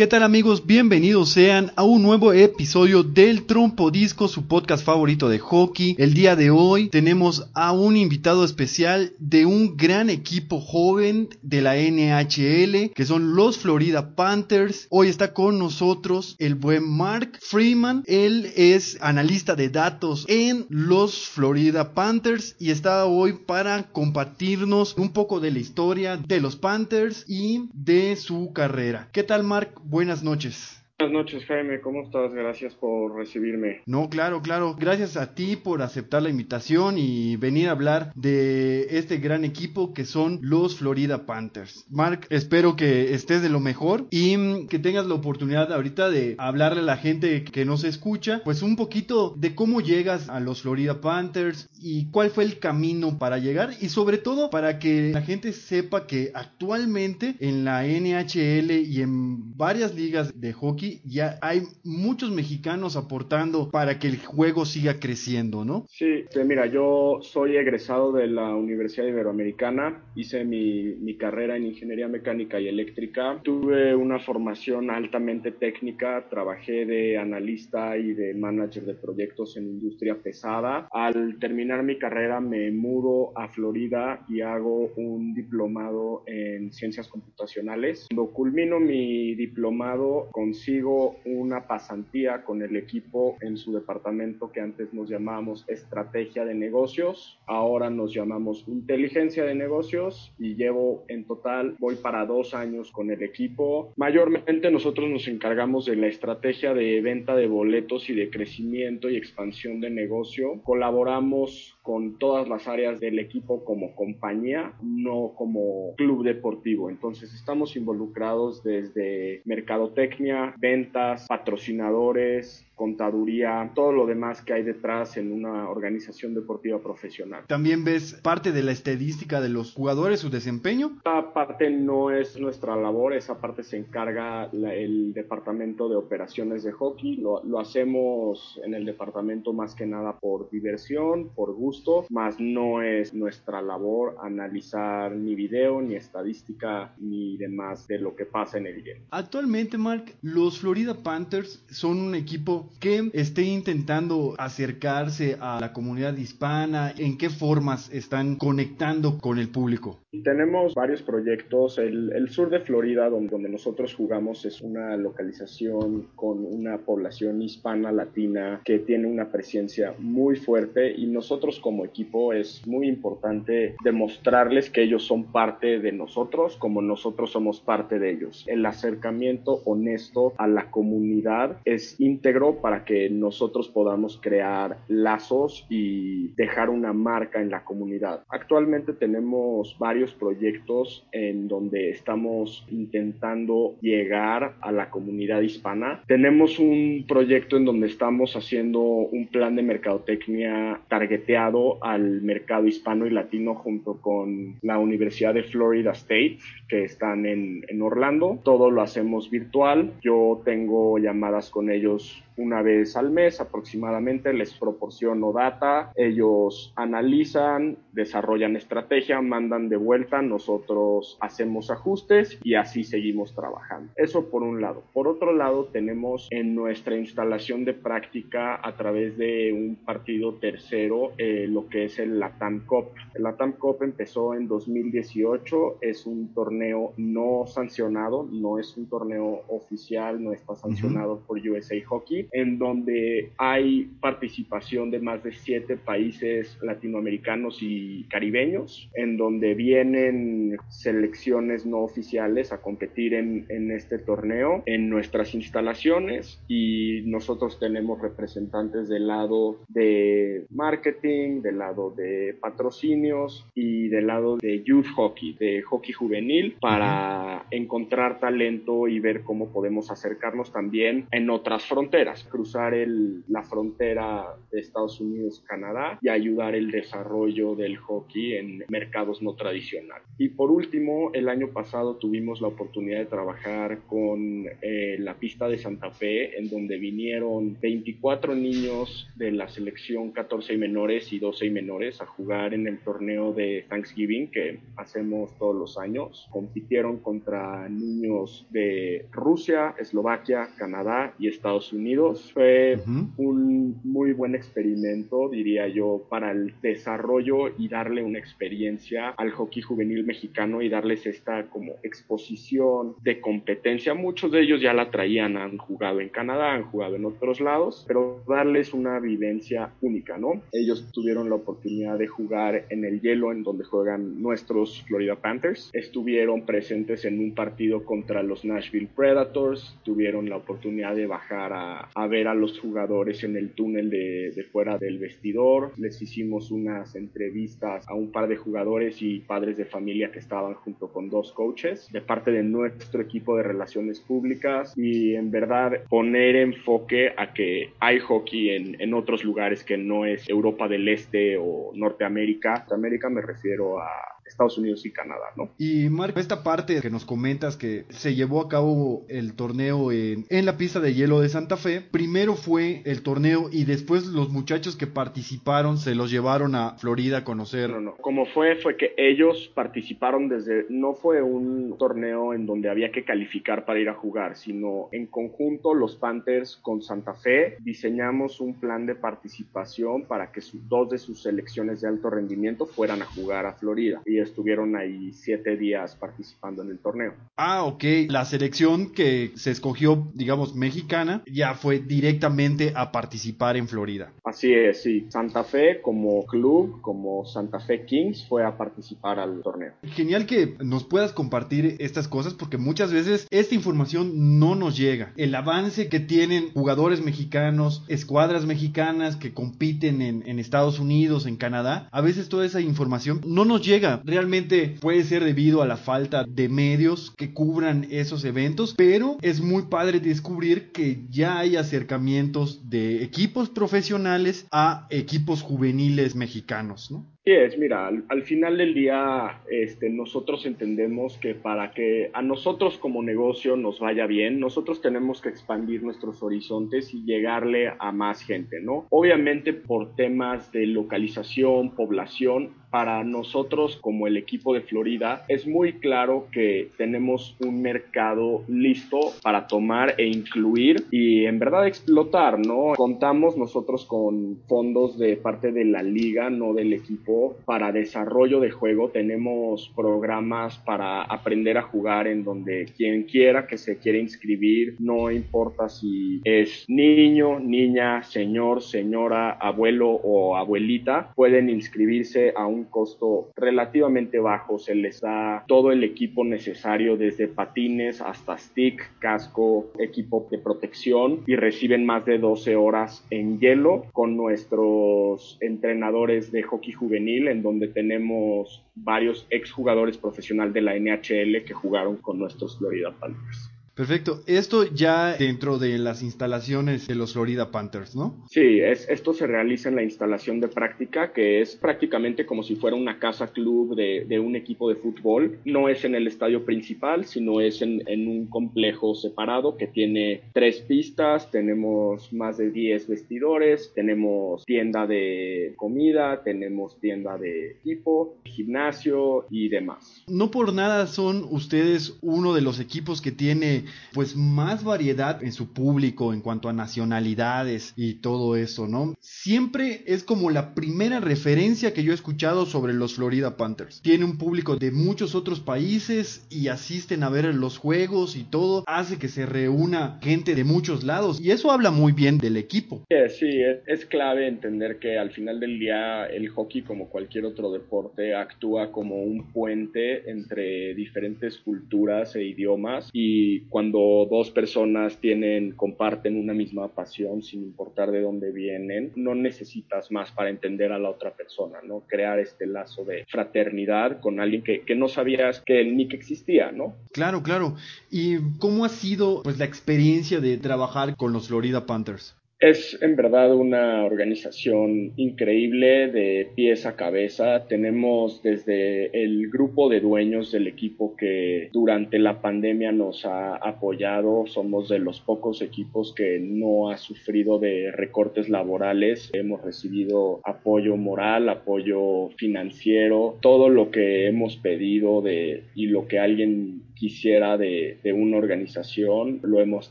¿Qué tal amigos? Bienvenidos sean a un nuevo episodio del Trompo Disco, su podcast favorito de hockey. El día de hoy tenemos a un invitado especial de un gran equipo joven de la NHL, que son los Florida Panthers. Hoy está con nosotros el buen Mark Freeman. Él es analista de datos en los Florida Panthers y está hoy para compartirnos un poco de la historia de los Panthers y de su carrera. ¿Qué tal Mark? Buenas noches. Buenas noches, Jaime. ¿Cómo estás? Gracias por recibirme. No, claro, claro. Gracias a ti por aceptar la invitación y venir a hablar de este gran equipo que son los Florida Panthers. Mark, espero que estés de lo mejor y que tengas la oportunidad ahorita de hablarle a la gente que nos escucha, pues un poquito de cómo llegas a los Florida Panthers y cuál fue el camino para llegar y sobre todo para que la gente sepa que actualmente en la NHL y en varias ligas de hockey ya hay muchos mexicanos aportando para que el juego siga creciendo, ¿no? Sí, mira, yo soy egresado de la Universidad Iberoamericana, hice mi, mi carrera en ingeniería mecánica y eléctrica, tuve una formación altamente técnica, trabajé de analista y de manager de proyectos en industria pesada. Al terminar mi carrera me mudo a Florida y hago un diplomado en ciencias computacionales. Cuando culmino mi diplomado consigo una pasantía con el equipo en su departamento que antes nos llamábamos estrategia de negocios, ahora nos llamamos inteligencia de negocios y llevo en total, voy para dos años con el equipo. Mayormente nosotros nos encargamos de la estrategia de venta de boletos y de crecimiento y expansión de negocio. Colaboramos con todas las áreas del equipo como compañía, no como club deportivo. Entonces estamos involucrados desde mercadotecnia, ventas, patrocinadores, contaduría, todo lo demás que hay detrás en una organización deportiva profesional. ¿También ves parte de la estadística de los jugadores, su desempeño? Esa parte no es nuestra labor, esa parte se encarga el departamento de operaciones de hockey, lo, lo hacemos en el departamento más que nada por diversión, por gusto, más no es nuestra labor analizar ni video, ni estadística, ni demás de lo que pasa en el game. Actualmente, Mark, los Florida Panthers son un equipo que esté intentando acercarse a la comunidad hispana, en qué formas están conectando con el público. Tenemos varios proyectos. El, sur de Florida, donde, donde, nosotros jugamos, es una localización con una población hispana latina que tiene una presencia muy fuerte y nosotros como equipo es muy importante demostrarles que ellos son parte de nosotros como nosotros somos parte de ellos. El acercamiento honesto a la comunidad es íntegro para que nosotros podamos crear lazos y dejar una marca en la comunidad. Actualmente tenemos varios proyectos en donde estamos intentando llegar a la comunidad hispana. Tenemos un proyecto en donde estamos haciendo un plan de mercadotecnia targeteado al mercado hispano y latino junto con la Universidad de Florida State que están en, en Orlando. Todo lo hacemos virtual. Yo tengo llamadas con ellos una vez al mes aproximadamente, les proporciono data, ellos analizan, desarrollan estrategia, mandan de vuelta, nosotros hacemos ajustes y así seguimos trabajando. Eso por un lado. Por otro lado, tenemos en nuestra instalación de práctica a través de un partido tercero eh, lo que es el Latam Cup. El Latam Cup empezó en 2018, es un torneo no sancionado, no es un torneo oficial, no está sancionado por USA Hockey en donde hay participación de más de siete países latinoamericanos y caribeños, en donde vienen selecciones no oficiales a competir en, en este torneo en nuestras instalaciones y nosotros tenemos representantes del lado de marketing, del lado de patrocinios y del lado de youth hockey, de hockey juvenil, para encontrar talento y ver cómo podemos acercarnos también en otras fronteras cruzar el, la frontera de Estados Unidos-Canadá y ayudar el desarrollo del hockey en mercados no tradicionales. Y por último, el año pasado tuvimos la oportunidad de trabajar con eh, la pista de Santa Fe, en donde vinieron 24 niños de la selección 14 y menores y 12 y menores a jugar en el torneo de Thanksgiving que hacemos todos los años. Compitieron contra niños de Rusia, Eslovaquia, Canadá y Estados Unidos. Fue un muy buen experimento, diría yo, para el desarrollo y darle una experiencia al hockey juvenil mexicano y darles esta como exposición de competencia. Muchos de ellos ya la traían, han jugado en Canadá, han jugado en otros lados, pero darles una vivencia única, ¿no? Ellos tuvieron la oportunidad de jugar en el hielo en donde juegan nuestros Florida Panthers. Estuvieron presentes en un partido contra los Nashville Predators, tuvieron la oportunidad de bajar a, a ver a los jugadores en el túnel de, de fuera del vestidor. Les hicimos unas entrevistas a un par de jugadores y padres de familia que estaban junto con dos coaches de parte de nuestro equipo de relaciones públicas y en verdad poner enfoque a que hay hockey en, en otros lugares que no es Europa del Este o Norteamérica. América me refiero a Estados Unidos y Canadá, ¿no? Y Marco, esta parte que nos comentas que se llevó a cabo el torneo en, en, la pista de hielo de Santa Fe, primero fue el torneo y después los muchachos que participaron se los llevaron a Florida a conocer. No, no, como fue, fue que ellos participaron desde, no fue un torneo en donde había que calificar para ir a jugar, sino en conjunto los Panthers con Santa Fe diseñamos un plan de participación para que su, dos de sus selecciones de alto rendimiento fueran a jugar a Florida. Y estuvieron ahí siete días participando en el torneo. Ah, ok. La selección que se escogió, digamos, mexicana, ya fue directamente a participar en Florida. Así es, sí. Santa Fe como club, como Santa Fe Kings, fue a participar al torneo. Genial que nos puedas compartir estas cosas porque muchas veces esta información no nos llega. El avance que tienen jugadores mexicanos, escuadras mexicanas que compiten en, en Estados Unidos, en Canadá, a veces toda esa información no nos llega realmente puede ser debido a la falta de medios que cubran esos eventos, pero es muy padre descubrir que ya hay acercamientos de equipos profesionales a equipos juveniles mexicanos, ¿no? Sí, es, mira, al, al, final del día este, nosotros entendemos que para que a nosotros como negocio nos vaya bien, nosotros tenemos que expandir nuestros horizontes y llegarle a más gente, ¿no? Obviamente por temas de localización, población, para nosotros como el equipo de Florida es muy claro que tenemos un mercado listo para tomar e incluir y en verdad explotar, ¿no? Contamos nosotros con fondos de parte de la liga, no del equipo para desarrollo de juego. Tenemos programas para aprender a jugar en donde quien quiera que se quiera inscribir, no importa si es niño, niña, señor, señora, abuelo o abuelita, pueden inscribirse a un costo relativamente bajo. Se les da todo el equipo necesario desde patines hasta stick, casco, equipo de protección y reciben más de 12 horas en hielo con nuestros entrenadores de hockey juvenil en donde tenemos varios exjugadores profesionales de la NHL que jugaron con nuestros Florida Panthers. Perfecto. Esto ya dentro de las instalaciones de los Florida Panthers, ¿no? Sí, es, esto se realiza en la instalación de práctica, que es prácticamente como si fuera una casa club de, de un equipo de fútbol. No es en el estadio principal, sino es en, en, un complejo separado que tiene tres pistas, tenemos más de 10 vestidores, tenemos tienda de comida, tenemos tienda de equipo, gimnasio y demás. No por nada son ustedes uno de los equipos que tiene pues más variedad en su público en cuanto a nacionalidades y todo eso, ¿no? Siempre es como la primera referencia que yo he escuchado sobre los Florida Panthers. Tiene un público de muchos otros países y asisten a ver los juegos y todo. Hace que se reúna gente de muchos lados y eso habla muy bien del equipo. Sí, es, es clave entender que al final del día el hockey como cualquier otro deporte actúa como un puente entre diferentes culturas e idiomas y cuando dos personas tienen, comparten una misma pasión sin importar de dónde vienen, no necesitas más para entender a la otra persona, ¿no? Crear este lazo de fraternidad con alguien que, que no sabías que ni que existía, ¿no? Claro, claro. ¿Y cómo ha sido pues la experiencia de trabajar con los Florida Panthers? Es en verdad una organización increíble de pies a cabeza. Tenemos desde el grupo de dueños del equipo que durante la pandemia nos ha apoyado. Somos de los pocos equipos que no ha sufrido de recortes laborales. Hemos recibido apoyo moral, apoyo financiero, todo lo que hemos pedido de, y lo que alguien quisiera de, una organización, lo hemos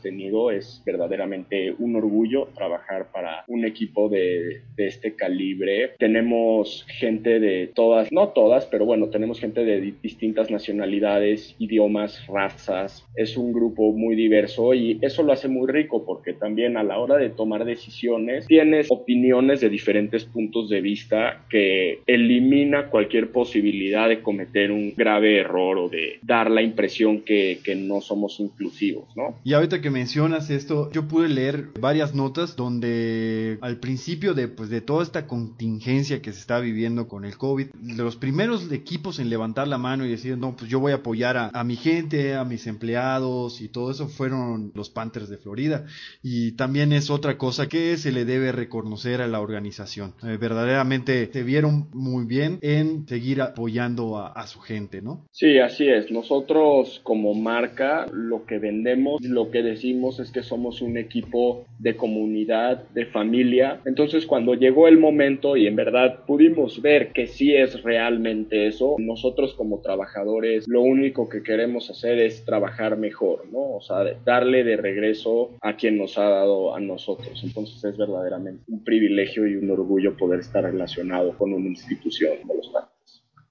tenido, es verdaderamente un orgullo trabajar para un equipo de, este calibre. Tenemos gente de todas, no todas, pero bueno, tenemos gente de distintas nacionalidades, idiomas, razas. Es un grupo muy diverso y eso lo hace muy rico porque también a la hora de tomar decisiones tienes opiniones de diferentes puntos de vista que elimina cualquier posibilidad de cometer un grave error o de dar la impresión que, que, no somos inclusivos, ¿no? Y ahorita que mencionas esto, yo pude leer varias notas donde al principio de, pues, de toda esta contingencia que se está viviendo con el COVID, los primeros equipos en levantar la mano y decir, no, pues yo voy a apoyar a, a mi gente, a mis empleados y todo eso fueron los Panthers de Florida. Y también es otra cosa que se le debe reconocer a la organización. Eh, verdaderamente se vieron muy bien en seguir apoyando a, a su gente, ¿no? Sí, así es. Nosotros como marca lo que vendemos, lo que decimos es que somos un equipo de comunidad, de familia. Entonces cuando llegó el momento y en verdad pudimos ver que sí es realmente eso, nosotros como trabajadores lo único que queremos hacer es trabajar mejor, ¿no? O sea, darle de regreso a quien nos ha dado a nosotros. Entonces es verdaderamente un privilegio y un orgullo poder estar relacionado con una institución como los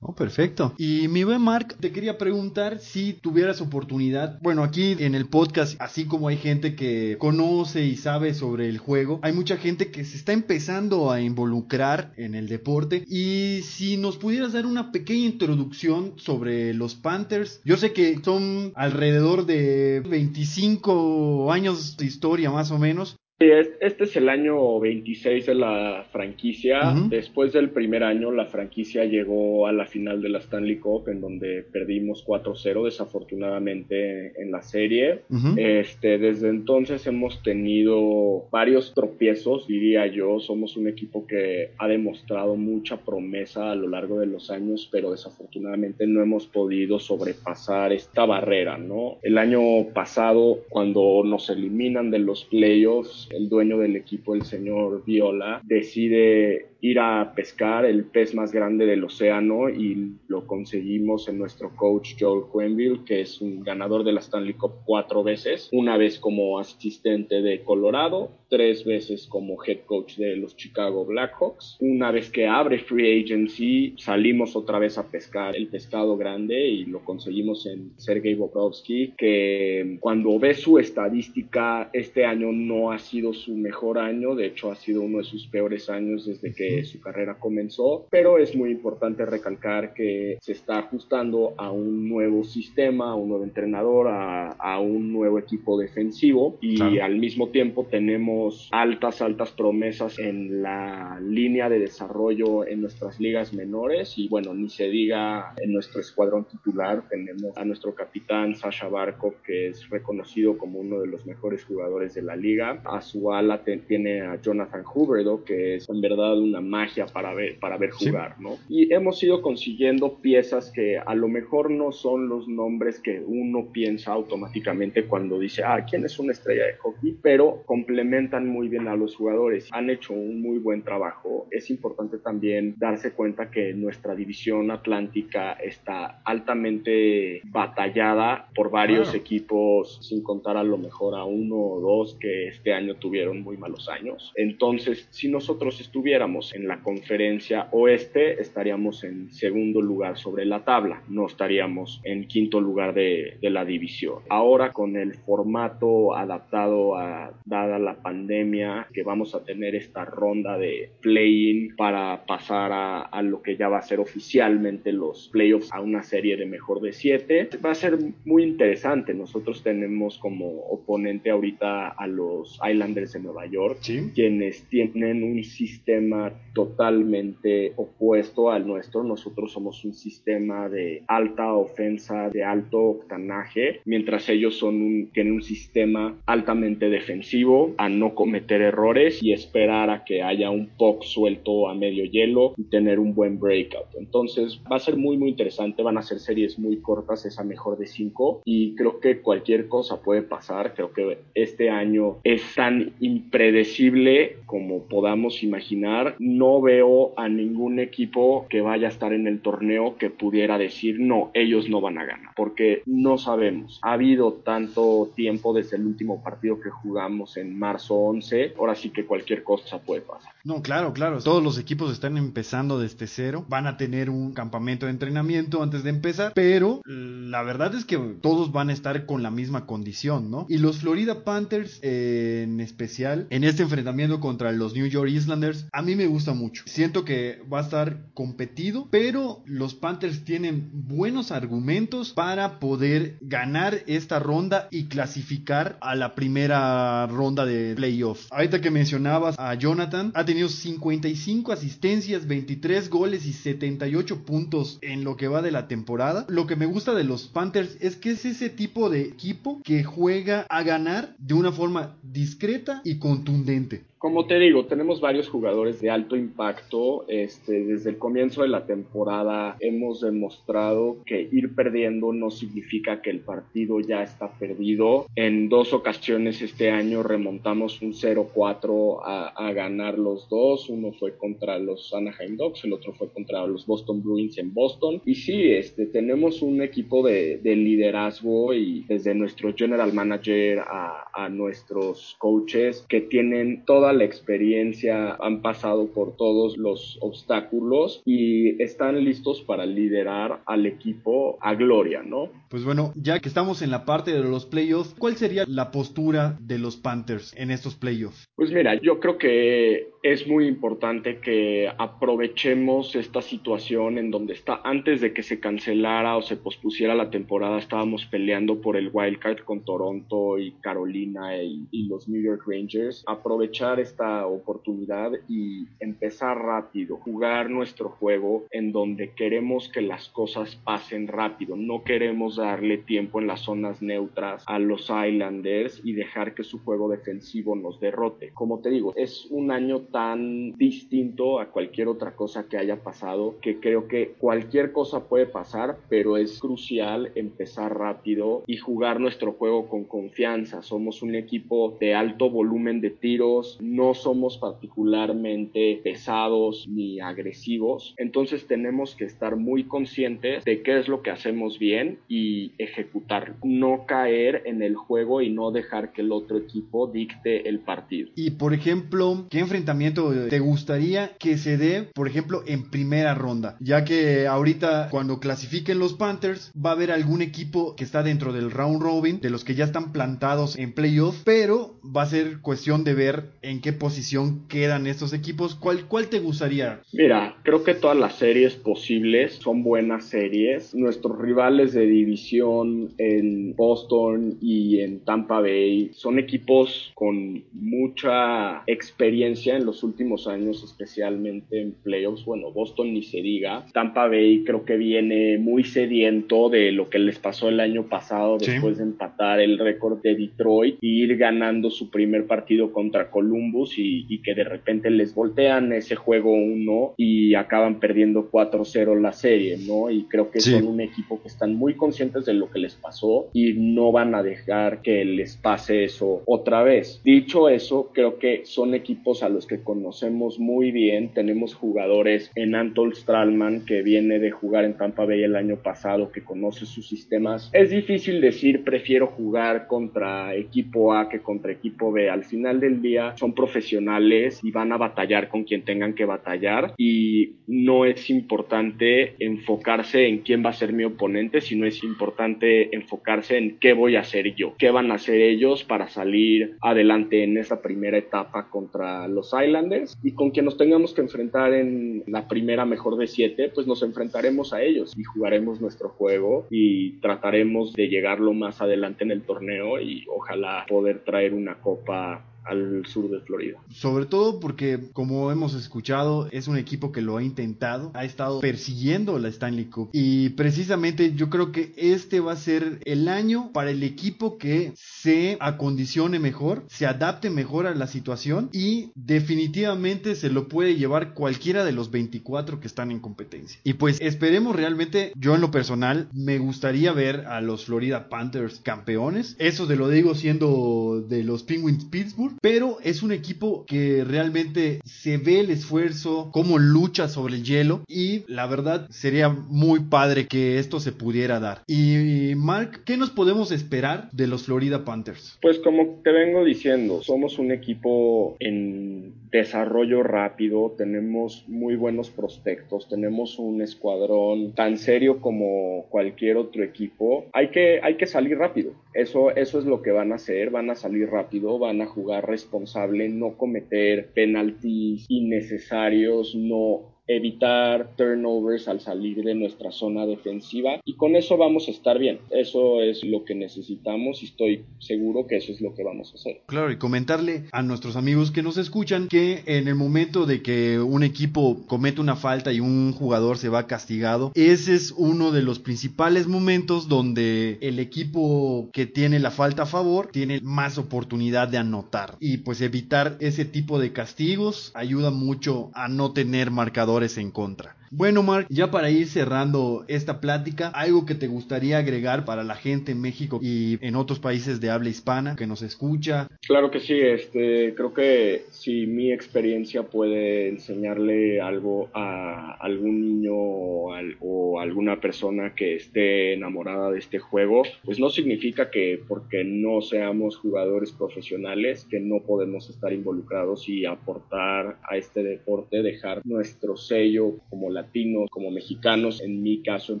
Oh, perfecto. Y mi buen Mark, te quería preguntar si tuvieras oportunidad, bueno, aquí en el podcast, así como hay gente que conoce y sabe sobre el juego, hay mucha gente que se está empezando a involucrar en el deporte. Y si nos pudieras dar una pequeña introducción sobre los Panthers, yo sé que son alrededor de 25 años de historia más o menos, este es el año 26 de la franquicia. Después del primer año, la franquicia llegó a la final de la Stanley Cup, en donde perdimos 4-0, desafortunadamente, en la serie. este, desde entonces hemos tenido varios tropiezos, diría yo. Somos un equipo que ha demostrado mucha promesa a lo largo de los años, pero desafortunadamente no hemos podido sobrepasar esta barrera, ¿no? El año pasado, cuando nos eliminan de los playoffs, el dueño del equipo, el señor Viola, decide ir a pescar el pez más grande del océano y lo conseguimos en nuestro coach Joel Quenville, que es un ganador de la Stanley Cup cuatro veces, una vez como asistente de Colorado, tres veces como head coach de los Chicago Blackhawks. Una vez que abre free agency, salimos otra vez a pescar el pescado grande y lo conseguimos en Sergei Bobrovsky, que cuando ve su estadística, este año no ha sido su mejor año, de hecho ha sido uno de sus peores años desde que su carrera comenzó, pero es muy importante recalcar que se está ajustando a un nuevo sistema, a un nuevo entrenador, a, a un nuevo equipo defensivo y al mismo tiempo tenemos altas, altas promesas en la línea de desarrollo en nuestras ligas menores y bueno, ni se diga en nuestro escuadrón titular tenemos a nuestro capitán Sasha Barkov que es reconocido como uno de los mejores jugadores de la liga, su ala tiene a Jonathan Huberdo que es en verdad una magia para ver, para ver jugar, ¿no? Y hemos ido consiguiendo piezas que a lo mejor no son los nombres que uno piensa automáticamente cuando dice, ah, ¿quién es una estrella de hockey? Pero complementan muy bien a los jugadores, han hecho un muy buen trabajo. Es importante también darse cuenta que nuestra división atlántica está altamente batallada por varios equipos, sin contar a lo mejor a uno o dos que este año tuvieron muy malos años. Entonces, si nosotros estuviéramos en la conferencia oeste estaríamos en segundo lugar sobre la tabla, no estaríamos en quinto lugar de, la división. Ahora con el formato adaptado a dada la pandemia, que vamos a tener esta ronda de play-in para pasar a, a, lo que ya va a ser oficialmente los playoffs a una serie de mejor de siete, va a ser muy interesante. Nosotros tenemos como oponente ahorita a los Islanders Islanders de Nueva York, quienes tienen un sistema totalmente opuesto al nuestro. Nosotros somos un sistema de alta ofensa, de alto octanaje, mientras ellos son un, tienen un sistema altamente defensivo, a no cometer errores y esperar a que haya un puck suelto a medio hielo y tener un buen breakout. Entonces va a ser muy muy interesante, van a ser series muy cortas, esa mejor de 5 y creo que cualquier cosa puede pasar, creo que este año es tan impredecible como podamos imaginar, no veo a ningún equipo que vaya a estar en el torneo que pudiera decir no, ellos no van a ganar, porque no sabemos, ha habido tanto tiempo desde el último partido que jugamos en marzo 11, ahora sí que cualquier cosa puede pasar. No, claro, claro. Todos los equipos están empezando desde cero. Van a tener un campamento de entrenamiento antes de empezar. Pero la verdad es que todos van a estar con la misma condición, ¿no? Y los Florida Panthers eh, en especial, en este enfrentamiento contra los New York Islanders, a mí me gusta mucho. Siento que va a estar competido, pero los Panthers tienen buenos argumentos para poder ganar esta ronda y clasificar a la primera ronda de playoff. Ahorita que mencionabas a Jonathan, ha tenido 55 asistencias, 23 goles y 78 puntos en lo que va de la temporada. Lo que me gusta de los Panthers es que es ese tipo de equipo que juega a ganar de una forma discreta y contundente. Como te digo, tenemos varios jugadores de alto impacto. Este, desde el comienzo de la temporada hemos demostrado que ir perdiendo no significa que el partido ya está perdido. En dos ocasiones este año remontamos un 0-4 a, ganar los dos. Uno fue contra los Anaheim Ducks, el otro fue contra los Boston Bruins en Boston. Y sí, este, tenemos un equipo de, liderazgo y desde nuestro general manager a, a nuestros coaches que tienen toda la experiencia, han pasado por todos los obstáculos y están listos para liderar al equipo a gloria, ¿no? Pues bueno, ya que estamos en la parte de los playoffs, ¿cuál sería la postura de los Panthers en estos playoffs? Pues mira, yo creo que es muy importante que aprovechemos esta situación en donde está antes de que se cancelara o se pospusiera la temporada, estábamos peleando por el wild card con Toronto y Carolina y, y los New York Rangers. Aprovechar esta oportunidad y empezar rápido, jugar nuestro juego en donde queremos que las cosas pasen rápido, no queremos darle tiempo en las zonas neutras a los Islanders y dejar que su juego defensivo nos derrote. Como te digo, es un año tan distinto a cualquier otra cosa que haya pasado que creo que cualquier cosa puede pasar, pero es crucial empezar rápido y jugar nuestro juego con confianza. Somos un equipo de alto volumen de tiros, no somos particularmente pesados ni agresivos, entonces tenemos que estar muy conscientes de qué es lo que hacemos bien y ejecutar, no caer en el juego y no dejar que el otro equipo dicte el partido. Y por ejemplo, ¿qué enfrentamiento te gustaría que se dé, por ejemplo, en primera ronda? Ya que ahorita cuando clasifiquen los Panthers va a haber algún equipo que está dentro del round robin, de los que ya están plantados en playoff, pero va a ser cuestión de ver en en qué posición quedan estos equipos. ¿Cuál, ¿Cuál te gustaría? Mira, creo que todas las series posibles son buenas series. Nuestros rivales de división en Boston y en Tampa Bay son equipos con mucha experiencia en los últimos años, especialmente en playoffs. Bueno, Boston ni se diga. Tampa Bay creo que viene muy sediento de lo que les pasó el año pasado después de empatar el récord de Detroit y ir ganando su primer partido contra Columbus y, que de repente les voltean ese juego uno y acaban perdiendo 4-0 la serie, ¿no? Y creo que son un equipo que están muy conscientes de lo que les pasó y no van a dejar que les pase eso otra vez. Dicho eso, creo que son equipos a los que conocemos muy bien. Tenemos jugadores en Antol Stralman que viene de jugar en Tampa Bay el año pasado, que conoce sus sistemas. Es difícil decir prefiero jugar contra equipo A que contra equipo B. Al final del día son profesionales y van a batallar con quien tengan que batallar. Y no es importante enfocarse en quién va a ser mi oponente, sino es importante enfocarse en qué voy a hacer yo, qué van a hacer ellos para salir adelante en esa primera etapa contra los Islanders. Y con quien nos tengamos que enfrentar en la primera mejor de siete, pues nos enfrentaremos a ellos y jugaremos nuestro juego y trataremos de llegar lo más adelante en el torneo y ojalá poder traer una copa al sur de Florida. Sobre todo porque, como hemos escuchado, es un equipo que lo ha intentado, ha estado persiguiendo la Stanley Cup y precisamente yo creo que este va a ser el año para el equipo que se acondicione mejor, se adapte mejor a la situación y definitivamente se lo puede llevar cualquiera de los 24 que están en competencia. Y pues esperemos realmente, yo en lo personal, me gustaría ver a los Florida Panthers campeones. Eso te lo digo siendo de los Penguins Pittsburgh, pero es un equipo que realmente se ve el esfuerzo, cómo lucha sobre el hielo y la verdad sería muy padre que esto se pudiera dar. Y Mark, ¿qué nos podemos esperar de los Florida Panthers? Pues como te vengo diciendo, somos un equipo en desarrollo rápido, tenemos muy buenos prospectos, tenemos un escuadrón tan serio como cualquier otro equipo. Hay que, hay que salir rápido. Eso, eso es lo que van a hacer, van a salir rápido, van a jugar responsable, no cometer penaltis innecesarios, no evitar turnovers al salir de nuestra zona defensiva y con eso vamos a estar bien. Eso es lo que necesitamos y estoy seguro que eso es lo que vamos a hacer. Claro, y comentarle a nuestros amigos que nos escuchan que en el momento de que un equipo comete una falta y un jugador se va castigado, ese es uno de los principales momentos donde el equipo que tiene la falta a favor tiene más oportunidad de anotar y pues evitar ese tipo de castigos ayuda mucho a no tener marcador en contra. Bueno, Mark, ya para ir cerrando esta plática, algo que te gustaría agregar para la gente en México y en otros países de habla hispana que nos escucha. Claro que sí, este, creo que si mi experiencia puede enseñarle algo a algún niño o, o alguna persona que esté enamorada de este juego, pues no significa que porque no seamos jugadores profesionales que no podemos estar involucrados y aportar a este deporte, dejar nuestro sello como latinos, como mexicanos. En mi caso en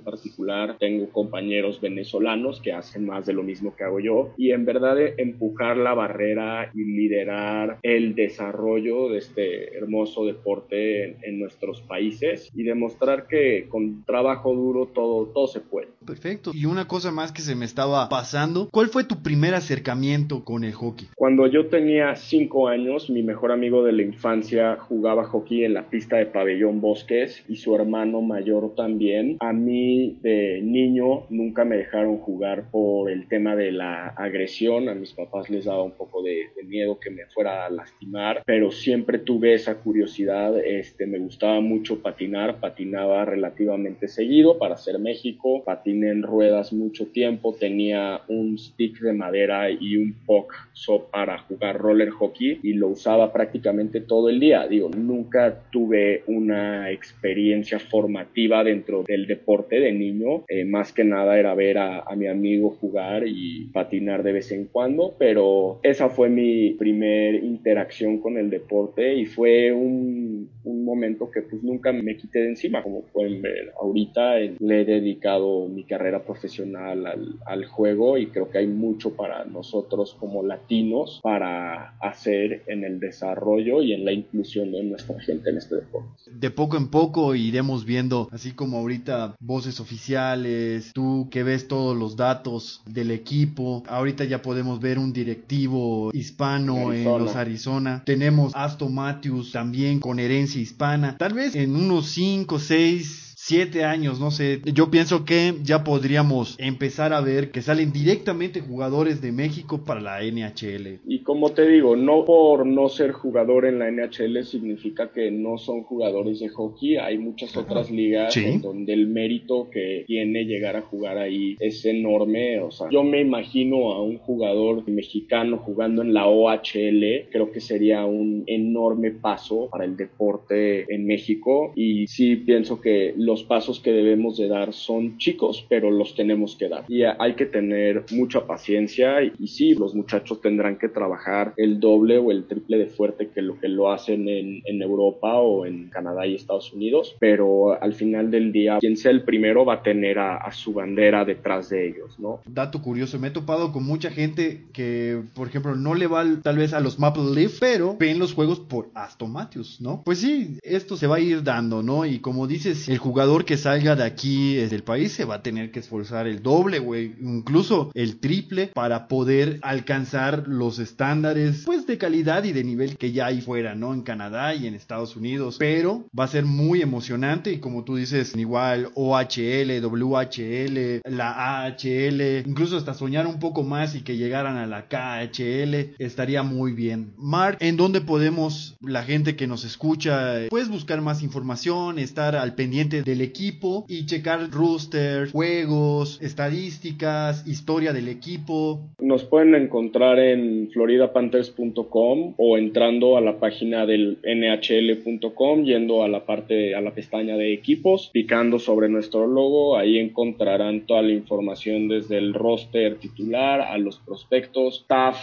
particular, tengo compañeros venezolanos que hacen más de lo mismo que hago yo y en verdad empujar la barrera y liderar el desarrollo de este hermoso deporte en, nuestros países y demostrar que con trabajo duro todo, todo se puede. Perfecto. Y una cosa más que se me estaba pasando, ¿cuál fue tu primer acercamiento con el hockey? Cuando yo tenía cinco años, mi mejor amigo de la infancia jugaba hockey en la pista de pabellón Bosques y su hermano mayor también. A mí de niño nunca me dejaron jugar por el tema de la agresión. A mis papás les daba un poco de, miedo que me fuera a lastimar, pero siempre tuve esa curiosidad. Este, me gustaba mucho patinar, patinaba relativamente seguido para hacer México. Patiné en ruedas mucho tiempo, tenía un stick de madera y un puck so para jugar roller hockey y lo usaba prácticamente todo el día. Digo, nunca tuve una experiencia formativa dentro del deporte de niño. Eh, más que nada era ver a, mi amigo jugar y patinar de vez en cuando, pero esa fue mi primer interacción con el deporte y fue un, un momento que pues nunca me quité de encima. Como pueden ver, ahorita le he dedicado mi carrera profesional al, al juego y creo que hay mucho para nosotros como latinos para hacer en el desarrollo y en la inclusión de nuestra gente en este deporte. De poco en poco iremos viendo, así como ahorita voces oficiales, tú que ves todos los datos del equipo, ahorita ya podemos ver un directivo hispano en los Arizona, tenemos Aston Matthews también con herencia hispana, tal vez en unos 5, 6 siete años, no sé. Yo pienso que ya podríamos empezar a ver que salen directamente jugadores de México para la NHL. Y como te digo, no por no ser jugador en la NHL significa que no son jugadores de hockey. Hay muchas otras ligas en donde el mérito que tiene llegar a jugar ahí es enorme. O sea, yo me imagino a un jugador mexicano jugando en la OHL. Creo que sería un enorme paso para el deporte en México. Y sí pienso que los los pasos que debemos de dar son chicos, pero los tenemos que dar. Y hay que tener mucha paciencia y, sí, los muchachos tendrán que trabajar el doble o el triple de fuerte que lo que lo hacen en, Europa o en Canadá y Estados Unidos, pero al final del día, quien sea el primero va a tener a, su bandera detrás de ellos, ¿no? Dato curioso, me he topado con mucha gente que, por ejemplo, no le va tal vez a los Maple Leaf, pero ven los juegos por Aston Matthews, ¿no? Pues sí, esto se va a ir dando, ¿no? Y como dices, el jugador que salga de aquí del país se va a tener que esforzar el doble, güey, incluso el triple para poder alcanzar los estándares, pues de calidad y de nivel que ya hay fuera, ¿no? En Canadá y en Estados Unidos. Pero va a ser muy emocionante y como tú dices, igual OHL, WHL, la AHL, incluso hasta soñar un poco más y que llegaran a la KHL, estaría muy bien. Mark, ¿en dónde podemos la gente que nos escucha, puedes buscar más información, estar al pendiente del equipo y checar rooster, juegos, estadísticas, historia del equipo? Nos pueden encontrar en floridapanthers.com o entrando a la página del nhl.com, yendo a la parte, a la pestaña de equipos, picando sobre nuestro logo, ahí encontrarán toda la información desde el roster titular a los prospectos, staff,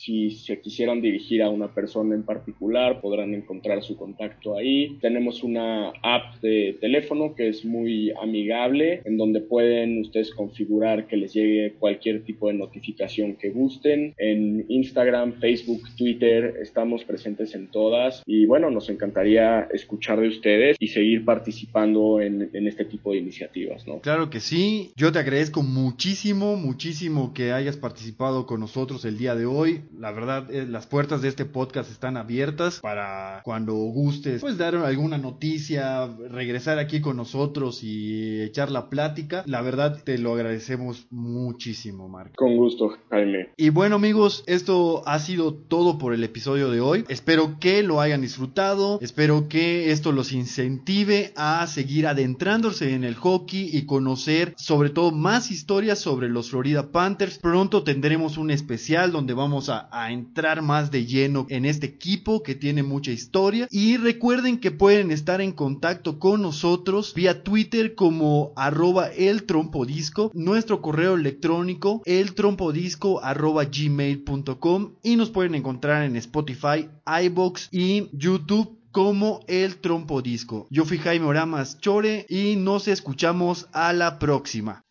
si se quisieran dirigir a una persona en particular, podrán encontrar su contacto ahí. Tenemos una app de teléfono que es muy amigable, en donde pueden ustedes configurar que les llegue cualquier tipo de notificación que gusten. En Instagram, Facebook, Twitter, estamos presentes en todas. Y bueno, nos encantaría escuchar de ustedes y seguir participando en, en este tipo de iniciativas, ¿no? Claro que sí. Yo te agradezco muchísimo, muchísimo que hayas participado con nosotros el día de hoy la verdad, eh, las puertas de este podcast están abiertas para cuando gustes, pues dar alguna noticia, regresar aquí con nosotros y echar la plática. La verdad, te lo agradecemos muchísimo, Marco. Con gusto, Jaime. Y bueno, amigos, esto ha sido todo por el episodio de hoy. Espero que lo hayan disfrutado. Espero que esto los incentive a seguir adentrándose en el hockey y conocer sobre todo más historias sobre los Florida Panthers. Pronto tendremos un especial donde vamos a a entrar más de lleno en este equipo que tiene mucha historia. Y recuerden que pueden estar en contacto con nosotros vía Twitter como arroba el trompodisco, nuestro correo electrónico el trompodisco gmail.com y nos pueden encontrar en Spotify, iBox y YouTube como el trompodisco. Yo fui Jaime Oramas Chore y nos escuchamos a la próxima.